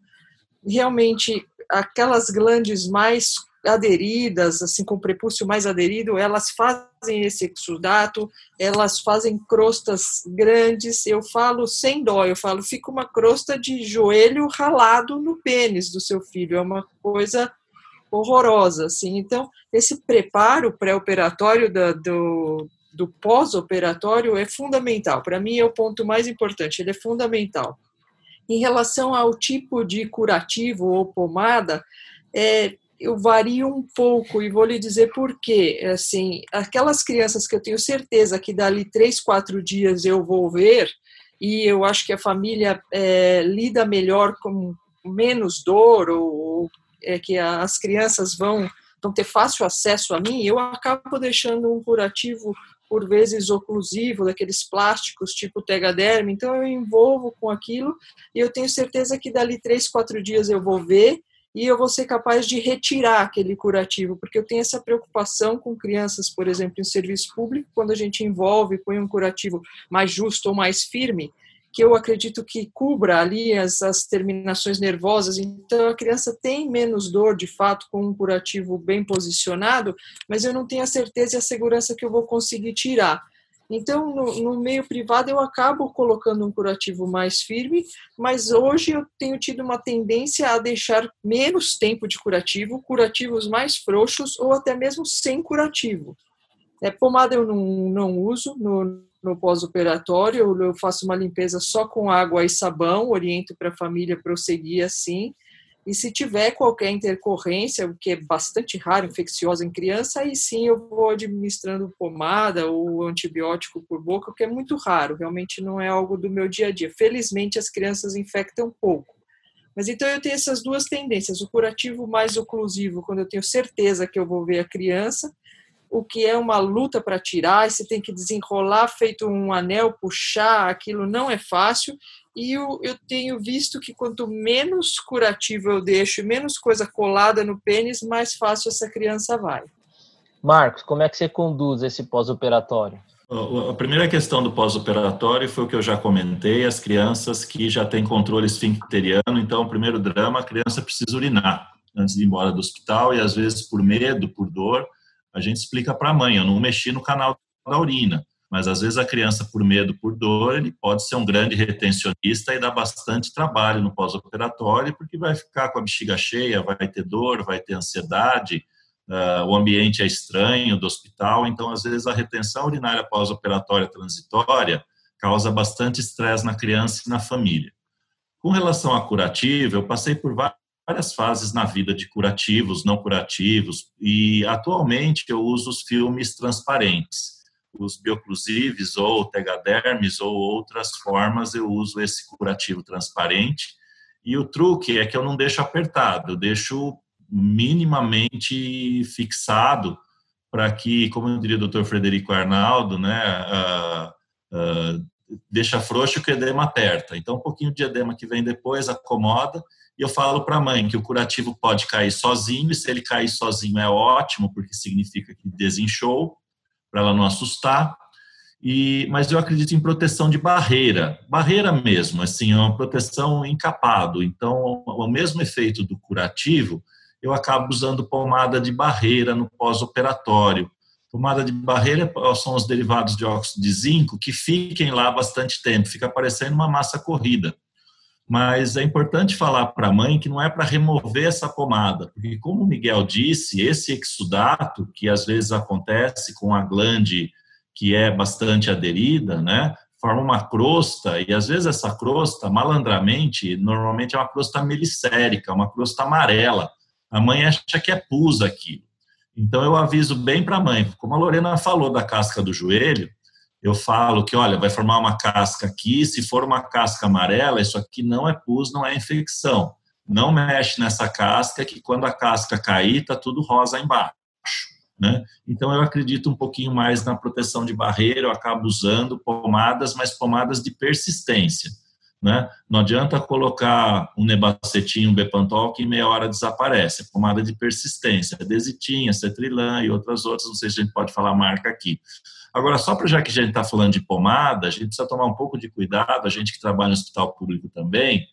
Realmente, aquelas glandes mais aderidas, assim, com prepúcio mais aderido, elas fazem esse exudato, elas fazem crostas grandes. Eu falo sem dó, eu falo, fica uma crosta de joelho ralado no pênis do seu filho. É uma coisa horrorosa, assim. Então, esse preparo pré-operatório do, do pós-operatório é fundamental. Para mim, é o ponto mais importante, ele é fundamental. Em relação ao tipo de curativo ou pomada, é, eu vario um pouco e vou lhe dizer por quê. Assim, aquelas crianças que eu tenho certeza que dali três, quatro dias eu vou ver, e eu acho que a família é, lida melhor com menos dor, ou é, que as crianças vão, vão ter fácil acesso a mim, eu acabo deixando um curativo por vezes oclusivo, daqueles plásticos tipo tegaderme, então eu envolvo com aquilo e eu tenho certeza que dali três, quatro dias eu vou ver e eu vou ser capaz de retirar aquele curativo, porque eu tenho essa preocupação com crianças, por exemplo, em serviço público, quando a gente envolve, põe um curativo mais justo ou mais firme, que eu acredito que cubra ali as, as terminações nervosas. Então, a criança tem menos dor, de fato, com um curativo bem posicionado, mas eu não tenho a certeza e a segurança que eu vou conseguir tirar. Então, no, no, meio privado, eu acabo colocando um curativo mais firme, mas hoje eu tenho tido uma tendência a deixar menos tempo de curativo, curativos mais frouxos ou até mesmo sem curativo. É, pomada eu não, não uso no, no pós-operatório, eu faço uma limpeza só com água e sabão, oriento para a família prosseguir assim. E se tiver qualquer intercorrência, o que é bastante raro, infecciosa em criança, aí sim eu vou administrando pomada ou antibiótico por boca, o que é muito raro, realmente não é algo do meu dia a dia. Felizmente as crianças infectam pouco. Mas então eu tenho essas duas tendências: o curativo mais oclusivo, quando eu tenho certeza que eu vou ver a criança, o que é uma luta para tirar, você tem que desenrolar feito um anel, puxar, aquilo não é fácil. E eu, eu tenho visto que quanto menos curativo eu deixo, menos coisa colada no pênis, mais fácil essa criança vai. Marcos, como é que você conduz esse pós-operatório? A primeira questão do pós-operatório foi o que eu já comentei, as crianças que já têm controle esfincteriano, então o primeiro drama, a criança precisa urinar antes de ir embora do hospital e às vezes por medo, por dor, a gente explica para a mãe, eu não mexi no canal da urina, mas às vezes a criança por medo, por dor, ele pode ser um grande retencionista e dar bastante trabalho no pós-operatório, porque vai ficar com a bexiga cheia, vai ter dor, vai ter ansiedade, uh, o ambiente é estranho do hospital, então às vezes a retenção urinária pós-operatória transitória causa bastante estresse na criança e na família. Com relação a curativo, eu passei por várias fases na vida de curativos, não curativos, e atualmente eu uso os filmes transparentes. Os bioclusives ou tegadermes ou outras formas eu uso esse curativo transparente. E o truque é que eu não deixo apertado, eu deixo minimamente fixado para que, como diria o Dr. Frederico Arnaldo, né, uh, uh, deixa frouxo que o edema aperta. Então, um pouquinho de edema que vem depois acomoda. E eu falo para a mãe que o curativo pode cair sozinho, e se ele cair sozinho é ótimo, porque significa que desinchou, para ela não assustar. E, mas eu acredito em proteção de barreira, barreira mesmo, assim, é uma proteção encapado. Então, o mesmo efeito do curativo, eu acabo usando pomada de barreira no pós-operatório. Pomada de barreira são os derivados de óxido de zinco que fiquem lá bastante tempo, fica parecendo uma massa corrida. Mas é importante falar para a mãe que não é para remover essa pomada, porque, como o Miguel disse, esse exudato, que às vezes acontece com a glande que é bastante aderida, né, forma uma crosta, e às vezes essa crosta, malandramente, normalmente é uma crosta melicérica, uma crosta amarela, a mãe acha que é pus aqui. Então eu aviso bem para a mãe, como a Lorena falou da casca do joelho, eu falo que, olha, vai formar uma casca aqui, se for uma casca amarela, isso aqui não é pus, não é infecção. Não mexe nessa casca, que quando a casca cair, tá tudo rosa embaixo. Né? Então eu acredito um pouquinho mais na proteção de barreira, eu acabo usando pomadas, mas pomadas de persistência. Né? Não adianta colocar um nebacetim, um bepantol que em meia hora desaparece. É pomada de persistência, desitinha, cetrilan e outras outras, não sei se a gente pode falar marca aqui. Agora, só para já que a gente está falando de pomada, a gente precisa tomar um pouco de cuidado, a gente que trabalha no hospital público também,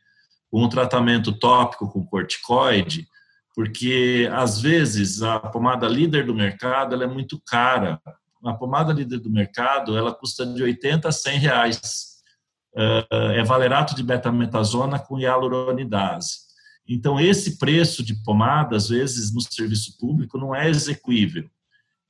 com um tratamento tópico com corticoide, porque às vezes a pomada líder do mercado ela é muito cara. A pomada líder do mercado ela custa de 80 a 100 reais é valerato de betametasona com hialuronidase. Então, esse preço de pomada, às vezes, no serviço público, não é execuível.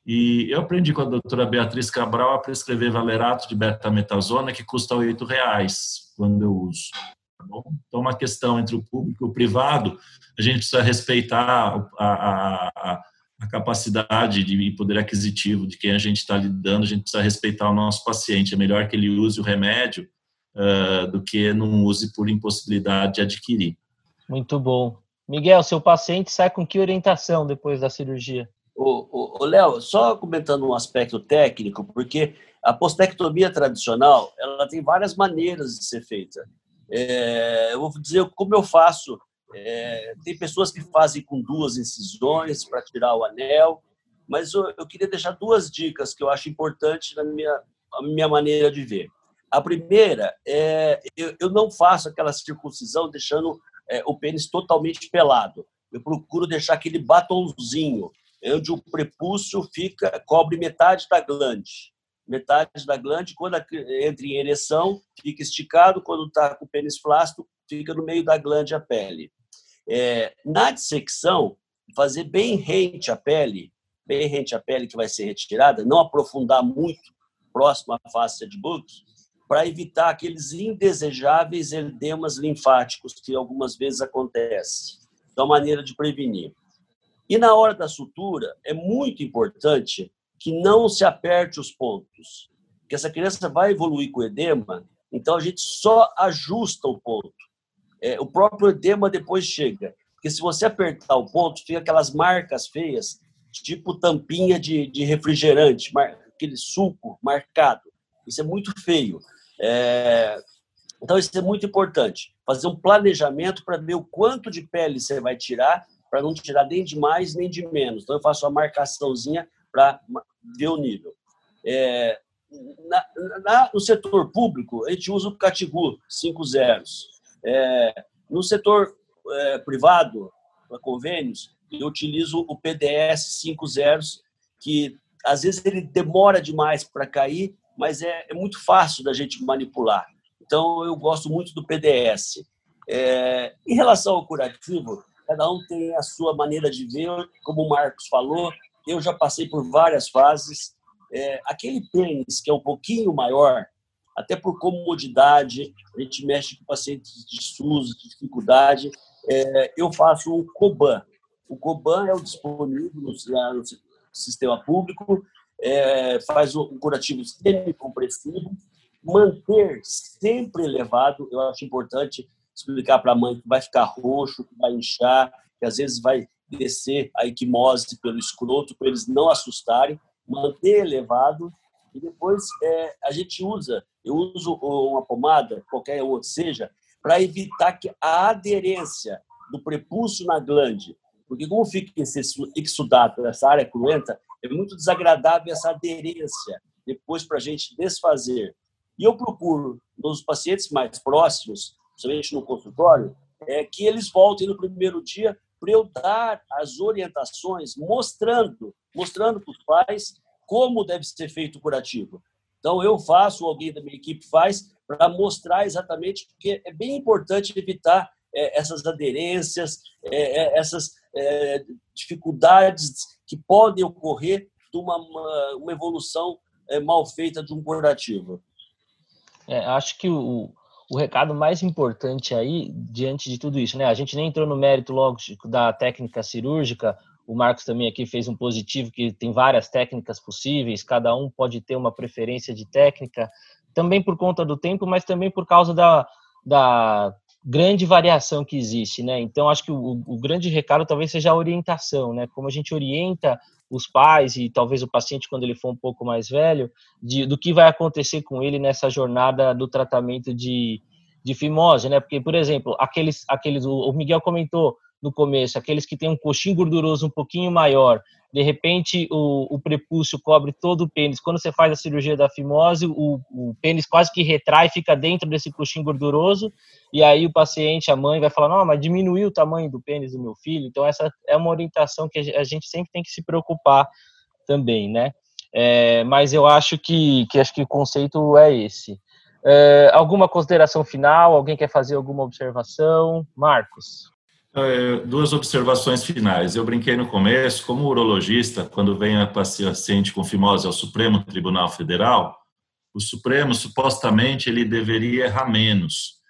E eu aprendi com a doutora Beatriz Cabral a prescrever valerato de betametasona, que custa R$ reais quando eu uso. Tá então, uma questão entre o público e o privado, a gente precisa respeitar a, a, a, a capacidade de poder aquisitivo de quem a gente está lidando, a gente precisa respeitar o nosso paciente. É melhor que ele use o remédio uh, do que não use por impossibilidade de adquirir. Muito bom. Miguel, seu paciente sai com que orientação depois da cirurgia? O, Léo, só comentando um aspecto técnico, porque a postectomia tradicional ela tem várias maneiras de ser feita. É, eu vou dizer como eu faço. É, tem pessoas que fazem com duas incisões para tirar o anel, mas eu, eu, queria deixar duas dicas que eu acho importantes na minha, minha maneira de ver. A primeira é eu, eu não faço aquela circuncisão deixando é, o pênis totalmente pelado. Eu procuro deixar aquele batonzinho, onde o prepúcio fica cobre metade da glande. Metade da glande, quando entra em ereção, fica esticado, quando está com o pênis flácido, fica no meio da glande a pele. É, na dissecção, fazer bem rente a pele, bem rente a pele que vai ser retirada, não aprofundar muito próximo à face de bucos, para evitar aqueles indesejáveis edemas linfáticos que algumas vezes acontecem. Então, maneira de prevenir. E na hora da sutura, é muito importante que não se aperte os pontos, porque essa criança vai evoluir com edema, então a gente só ajusta o ponto. É, o próprio edema depois chega, porque se você apertar o ponto, fica aquelas marcas feias, tipo tampinha de, de refrigerante, aquele suco marcado. Isso é muito feio. É... Então, isso é muito importante. Fazer um planejamento para ver o quanto de pele você vai tirar, para não tirar nem de mais nem de menos. Então, eu faço uma marcaçãozinha para ver o nível. É... na, na, no setor público, a gente usa o Catigu 5 zeros. É, no setor é, privado, para convênios, eu utilizo o PDS 5 zeros, que às vezes ele demora demais para cair, mas é, é, muito fácil da gente manipular. Então, eu gosto muito do PDS. É, em relação ao curativo, cada um tem a sua maneira de ver, como o Marcos falou, eu já passei por várias fases. É, aquele pênis que é um pouquinho maior, até por comodidade, a gente mexe com pacientes de SUS, de dificuldade, é, eu faço o COBAN. O COBAN é o disponível no, no sistema público, é, faz um curativo semicompressivo, manter sempre elevado, eu acho importante explicar para a mãe que vai ficar roxo, que vai inchar, que às vezes vai descer a equimose pelo escroto, para eles não assustarem, manter elevado e depois é, a gente usa, eu uso uma pomada, qualquer outra seja, para evitar que a aderência do prepúcio na glande, porque como fica esse exudato, essa área cruenta, é muito desagradável essa aderência depois para a gente desfazer. E eu procuro, nos pacientes mais próximos, principalmente no consultório, é que eles voltem no primeiro dia para eu dar as orientações, mostrando, mostrando para os pais como deve ser feito o curativo. Então, eu faço, alguém da minha equipe faz, para mostrar exatamente, porque é bem importante evitar é, essas aderências, é, é essas é, dificuldades que podem ocorrer de uma, uma, uma evolução é, mal feita de um curativo. É, acho que o, o recado mais importante aí, diante de tudo isso, né? A gente nem entrou no mérito logo da técnica cirúrgica, o Marcos também aqui fez um positivo que tem várias técnicas possíveis, cada um pode ter uma preferência de técnica, também por conta do tempo, mas também por causa da, da grande variação que existe, né? Então, acho que o, o grande recado talvez seja a orientação, né? Como a gente orienta os pais e talvez o paciente quando ele for um pouco mais velho, de, do que vai acontecer com ele nessa jornada do tratamento de, de fimose, né? Porque, por exemplo, aqueles, aqueles, o Miguel comentou no começo, aqueles que têm um coxinho gorduroso um pouquinho maior, de repente o, o prepúcio cobre todo o pênis. Quando você faz a cirurgia da fimose, o, o pênis quase que retrai, fica dentro desse coxinho gorduroso, e aí o paciente, a mãe, vai falar: Não, mas diminuiu o tamanho do pênis do meu filho. Então, essa é uma orientação que a gente sempre tem que se preocupar também, né? É, mas eu acho que, que acho que o conceito é esse. É, alguma consideração final? Alguém quer fazer alguma observação? Marcos. É, duas observações finais. Eu brinquei no começo, como urologista, quando vem a paciente com fimose ao Supremo Tribunal Federal, o Supremo supostamente ele deveria errar menos.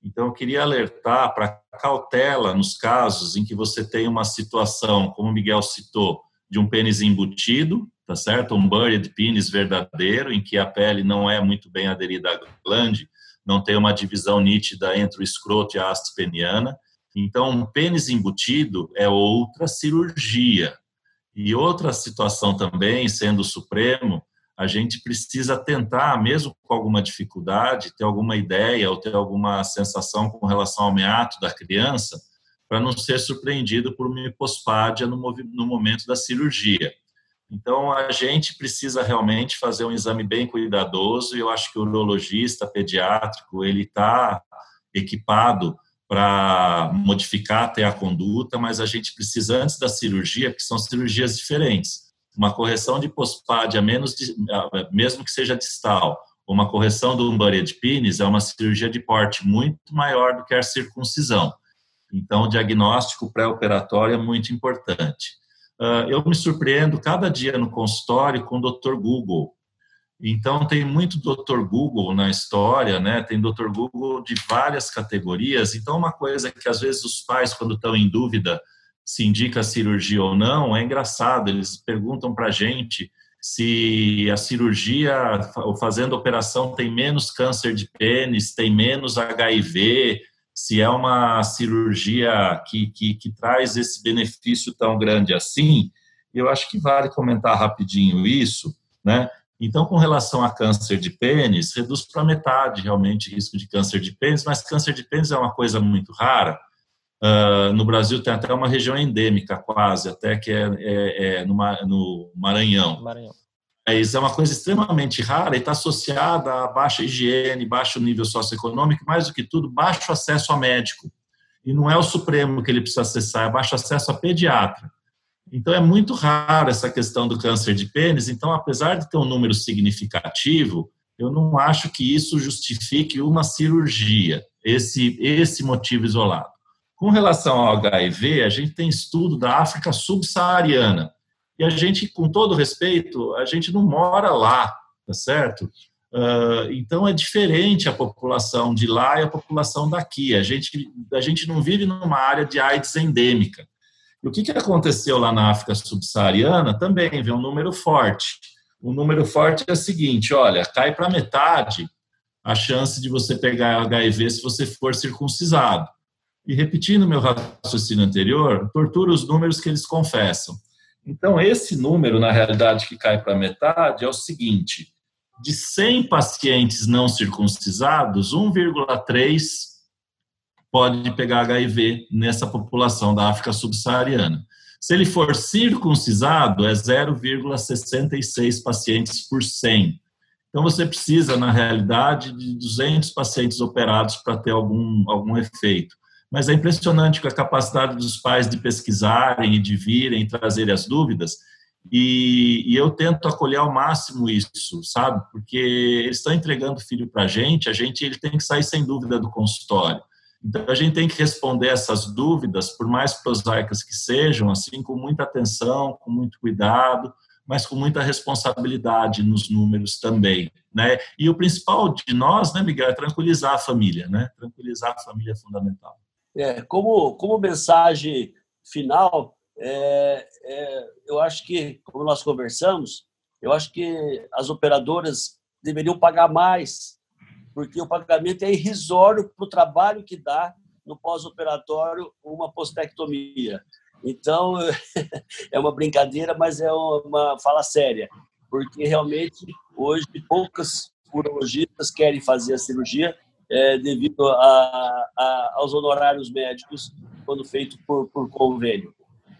Então eu queria alertar para cautela nos casos em que você tem uma situação, como o Miguel citou, de um pênis embutido, tá certo? Um buried penis verdadeiro, em que a pele não é muito bem aderida à glande, não tem uma divisão nítida entre o escroto e a haste peniana então, pênis embutido é outra cirurgia. E outra situação também, sendo o Supremo, a gente precisa tentar, mesmo com alguma dificuldade, ter alguma ideia ou ter alguma sensação com relação ao meato da criança, para não ser surpreendido por uma hipospádia no, no momento da cirurgia. Então, a gente precisa realmente fazer um exame bem cuidadoso e eu acho que o urologista pediátrico, ele está equipado para modificar até a conduta, mas a gente precisa antes da cirurgia, que são cirurgias diferentes. Uma correção de pospádia, menos de, mesmo que seja distal, uma correção do umbaria de pines é uma cirurgia de porte muito maior do que a circuncisão. Então, o diagnóstico pré-operatório é muito importante. Ah, eu me surpreendo cada dia no consultório com o Dr. Google, então, tem muito Dr. Google na história, né? Tem Dr. Google de várias categorias. Então, uma coisa que às vezes os pais, quando estão em dúvida se indica cirurgia ou não, é engraçado. Eles perguntam para a gente se a cirurgia, fazendo operação, tem menos câncer de pênis, tem menos HIV, se é uma cirurgia que, que, que traz esse benefício tão grande assim. Eu acho que vale comentar rapidinho isso, né? Então, com relação a câncer de pênis, reduz para metade realmente o risco de câncer de pênis, mas câncer de pênis é uma coisa muito rara. Uh, no Brasil tem até uma região endêmica, quase, até que é, é, é no, no Maranhão. Maranhão. é uma coisa extremamente rara e está associada a baixa higiene, baixo nível socioeconômico, mais do que tudo, baixo acesso a médico. E não é o Supremo que ele precisa acessar, é baixo acesso a pediatra. Então, é muito raro essa questão do câncer de pênis. Então, apesar de ter um número significativo, eu não acho que isso justifique uma cirurgia, esse, esse motivo isolado. Com relação ao HIV, a gente tem estudo da África subsaariana. E a gente, com todo respeito, a gente não mora lá, tá certo? Uh, então é diferente a população de lá e a população daqui. A gente, a gente não vive numa área de AIDS endêmica. E o que, que aconteceu lá na África subsaariana também vê um número forte. O número forte é o seguinte: olha, cai para metade a chance de você pegar HIV se você for circuncisado. E repetindo meu raciocínio anterior, tortura os números que eles confessam. Então, esse número, na realidade, que cai para metade é o seguinte: de 100 pacientes não circuncisados, 1,3 pode pegar HIV nessa população da África subsaariana. Se ele for circuncisado, é 0,66 pacientes por 100. Então, você precisa, na realidade, de 200 pacientes operados para ter algum, algum efeito mas é impressionante com a capacidade dos pais de pesquisarem e de virem, trazerem as dúvidas, e, e, eu tento acolher ao máximo isso, sabe? Porque eles estão entregando filho para a gente, a gente ele tem que sair sem dúvida do consultório. Então a gente tem que responder essas dúvidas, por mais prosaicas que sejam, assim, com muita atenção, com muito cuidado, mas com muita responsabilidade nos números também, né? E o principal de nós, né, Miguel, é tranquilizar a família, né? Tranquilizar a família é fundamental. É, como, como mensagem final, é, é, eu acho que, como nós conversamos, eu acho que as operadoras deveriam pagar mais, porque o pagamento é irrisório para o trabalho que dá no pós-operatório uma postectomia. Então, é uma brincadeira, mas é uma fala séria, porque realmente hoje poucas urologistas querem fazer a cirurgia é, devido a, a, aos honorários médicos quando feito por, por convênio.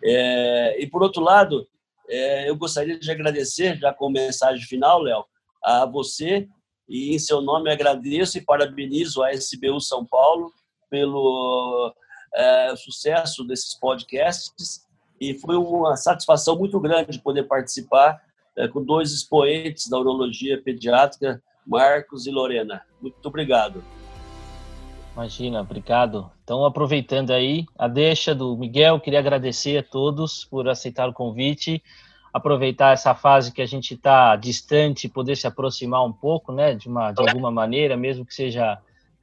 É, e, por outro lado, é, eu gostaria de agradecer, já com mensagem final, Léo, a você e, em seu nome, agradeço e parabenizo a SBU São Paulo pelo é, sucesso desses podcasts e foi uma satisfação muito grande poder participar é, com dois expoentes da urologia pediátrica, Marcos e Lorena. Muito obrigado. Imagina, obrigado. Então, aproveitando aí a deixa do Miguel, queria agradecer a todos por aceitar o convite, aproveitar essa fase que a gente está distante, poder se aproximar um pouco, né, de, uma, de alguma maneira, mesmo que seja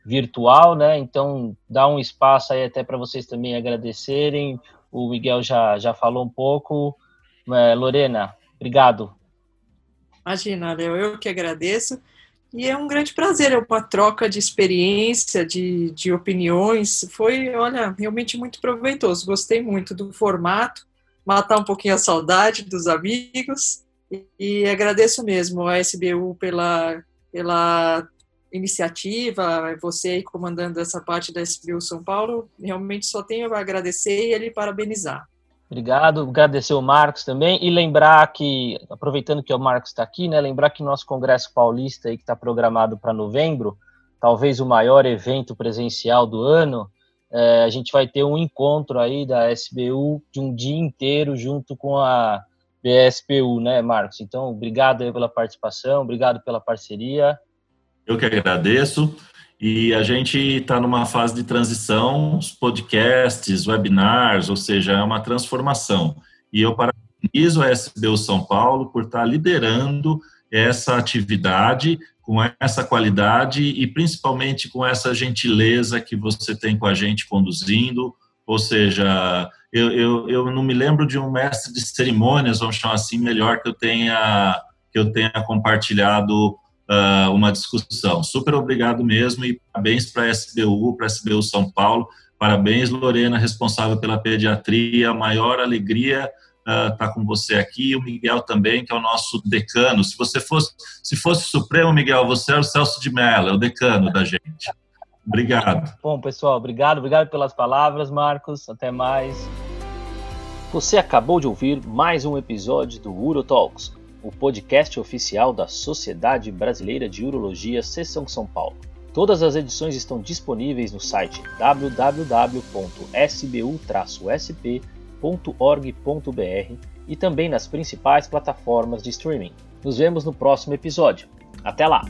virtual, né, então dá um espaço aí até para vocês também agradecerem, o Miguel já, já falou um pouco, é, Lorena, obrigado. Imagina, Léo, eu que agradeço, e é um grande prazer, é uma troca de experiência, de, de opiniões. Foi, olha, realmente muito proveitoso. Gostei muito do formato, matar um pouquinho a saudade dos amigos. E, agradeço mesmo a SBU pela, pela iniciativa, você comandando essa parte da SBU São Paulo. Realmente só tenho a agradecer e ele parabenizar. Obrigado, agradecer o Marcos também e lembrar que, aproveitando que o Marcos está aqui, né, lembrar que nosso Congresso Paulista, aí, que está programado para novembro, talvez o maior evento presencial do ano, é, a gente vai ter um encontro aí da SBU de um dia inteiro junto com a BSPU, né, Marcos? Então, obrigado aí pela participação, obrigado pela parceria. Eu que agradeço. E a gente está numa fase de transição, os podcasts, webinars, ou seja, é uma transformação. E eu parabenizo a SBU São Paulo por estar tá liderando essa atividade com essa qualidade e principalmente com essa gentileza que você tem com a gente conduzindo. Ou seja, eu, eu, eu não me lembro de um mestre de cerimônias, vamos chamar assim, melhor que eu tenha que eu tenha compartilhado uh, uma discussão. Super obrigado mesmo e parabéns para a SBU, para a SBU São Paulo. Parabéns, Lorena, responsável pela pediatria. Maior alegria estar uh, tá com você aqui. O Miguel também, que é o nosso decano. Se você fosse, se fosse Supremo, Miguel, você é o Celso de Mello, é o decano da gente. Obrigado. Bom, pessoal, obrigado. Obrigado pelas palavras, Marcos. Até mais. Você acabou de ouvir mais um episódio do Uro Talks o podcast oficial da Sociedade Brasileira de Urologia Seção São Paulo. Todas as edições estão disponíveis no site www.sbu-sp.org.br e também nas principais plataformas de streaming. Nos vemos no próximo episódio. Até lá!